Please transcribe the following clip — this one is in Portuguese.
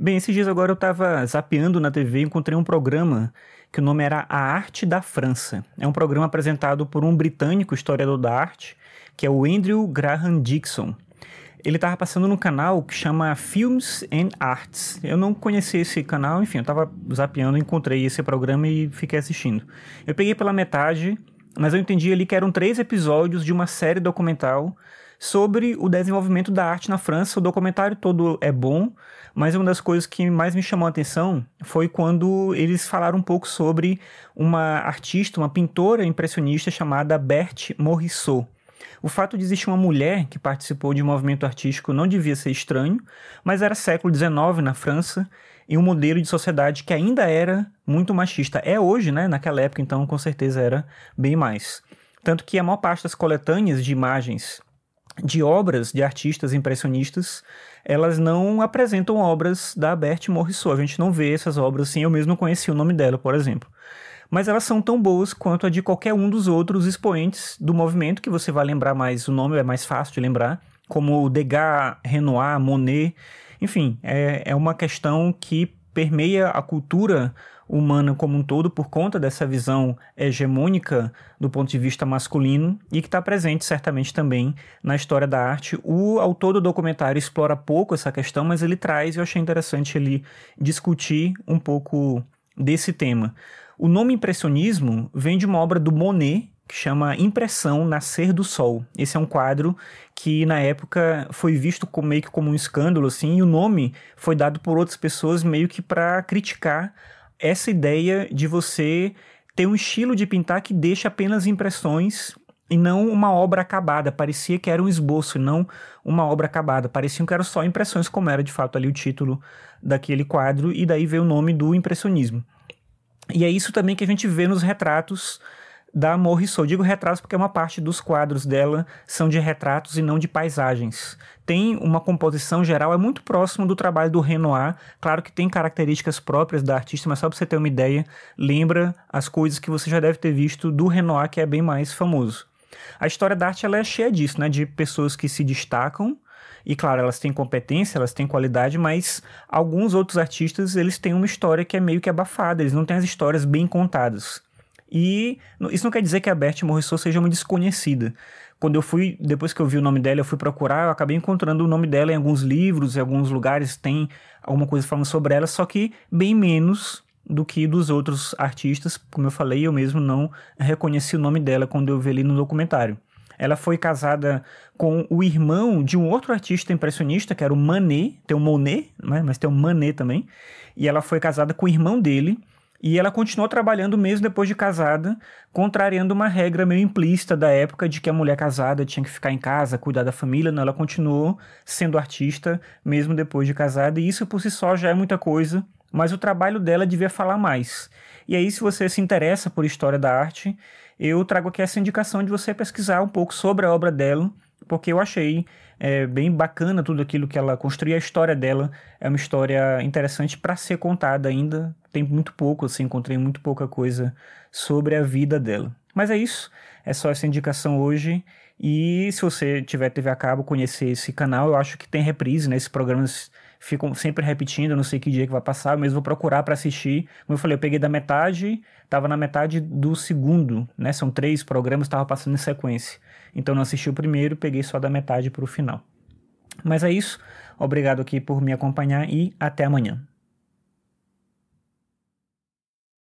Bem, esses dias agora eu tava zapeando na TV e encontrei um programa que o nome era A Arte da França. É um programa apresentado por um britânico historiador da arte, que é o Andrew Graham Dixon. Ele estava passando num canal que chama Films and Arts. Eu não conhecia esse canal, enfim, eu estava zapeando, encontrei esse programa e fiquei assistindo. Eu peguei pela metade, mas eu entendi ali que eram três episódios de uma série documental sobre o desenvolvimento da arte na França. O documentário todo é bom, mas uma das coisas que mais me chamou a atenção foi quando eles falaram um pouco sobre uma artista, uma pintora impressionista chamada Berthe Morisot. O fato de existir uma mulher que participou de um movimento artístico não devia ser estranho, mas era século XIX na França e um modelo de sociedade que ainda era muito machista. É hoje, né? Naquela época, então, com certeza era bem mais. Tanto que a maior parte das coletâneas de imagens de obras de artistas impressionistas, elas não apresentam obras da Berthe Morisot. A gente não vê essas obras assim. Eu mesmo não conhecia o nome dela, por exemplo mas elas são tão boas quanto a de qualquer um dos outros expoentes do movimento, que você vai lembrar mais, o nome é mais fácil de lembrar, como Degas, Renoir, Monet. Enfim, é, é uma questão que permeia a cultura humana como um todo por conta dessa visão hegemônica do ponto de vista masculino e que está presente certamente também na história da arte. O autor do documentário explora pouco essa questão, mas ele traz, eu achei interessante ele discutir um pouco desse tema. O nome impressionismo vem de uma obra do Monet, que chama Impressão Nascer do Sol. Esse é um quadro que na época foi visto como, meio que como um escândalo assim, e o nome foi dado por outras pessoas meio que para criticar essa ideia de você ter um estilo de pintar que deixa apenas impressões e não uma obra acabada. Parecia que era um esboço, não uma obra acabada. Pareciam que eram só impressões, como era de fato ali o título daquele quadro, e daí veio o nome do impressionismo. E é isso também que a gente vê nos retratos da Morrissot. Digo retratos porque uma parte dos quadros dela são de retratos e não de paisagens. Tem uma composição geral, é muito próximo do trabalho do Renoir. Claro que tem características próprias da artista, mas só para você ter uma ideia, lembra as coisas que você já deve ter visto do Renoir, que é bem mais famoso. A história da arte ela é cheia disso, né? De pessoas que se destacam e claro, elas têm competência, elas têm qualidade, mas alguns outros artistas, eles têm uma história que é meio que abafada, eles não têm as histórias bem contadas. E isso não quer dizer que a Bertie Morisot seja uma desconhecida. Quando eu fui, depois que eu vi o nome dela, eu fui procurar, eu acabei encontrando o nome dela em alguns livros, em alguns lugares tem alguma coisa falando sobre ela, só que bem menos do que dos outros artistas. Como eu falei, eu mesmo não reconheci o nome dela quando eu vi ali no documentário. Ela foi casada com o irmão de um outro artista impressionista, que era o Manet, tem o Monet, né? mas tem o Manet também. E ela foi casada com o irmão dele. E ela continuou trabalhando mesmo depois de casada, contrariando uma regra meio implícita da época de que a mulher casada tinha que ficar em casa, cuidar da família. Não, ela continuou sendo artista mesmo depois de casada, e isso por si só já é muita coisa, mas o trabalho dela devia falar mais. E aí, se você se interessa por história da arte, eu trago aqui essa indicação de você pesquisar um pouco sobre a obra dela, porque eu achei é, bem bacana tudo aquilo que ela construiu. A história dela é uma história interessante para ser contada ainda. Tem muito pouco, assim, encontrei muito pouca coisa sobre a vida dela. Mas é isso, é só essa indicação hoje. E se você tiver TV a cabo, conhecer esse canal, eu acho que tem reprise, né? Esses programas ficam sempre repetindo, não sei que dia que vai passar, mas vou procurar para assistir. Como eu falei, eu peguei da metade, tava na metade do segundo, né? São três programas, estava passando em sequência. Então não assisti o primeiro, peguei só da metade para o final. Mas é isso. Obrigado aqui por me acompanhar e até amanhã.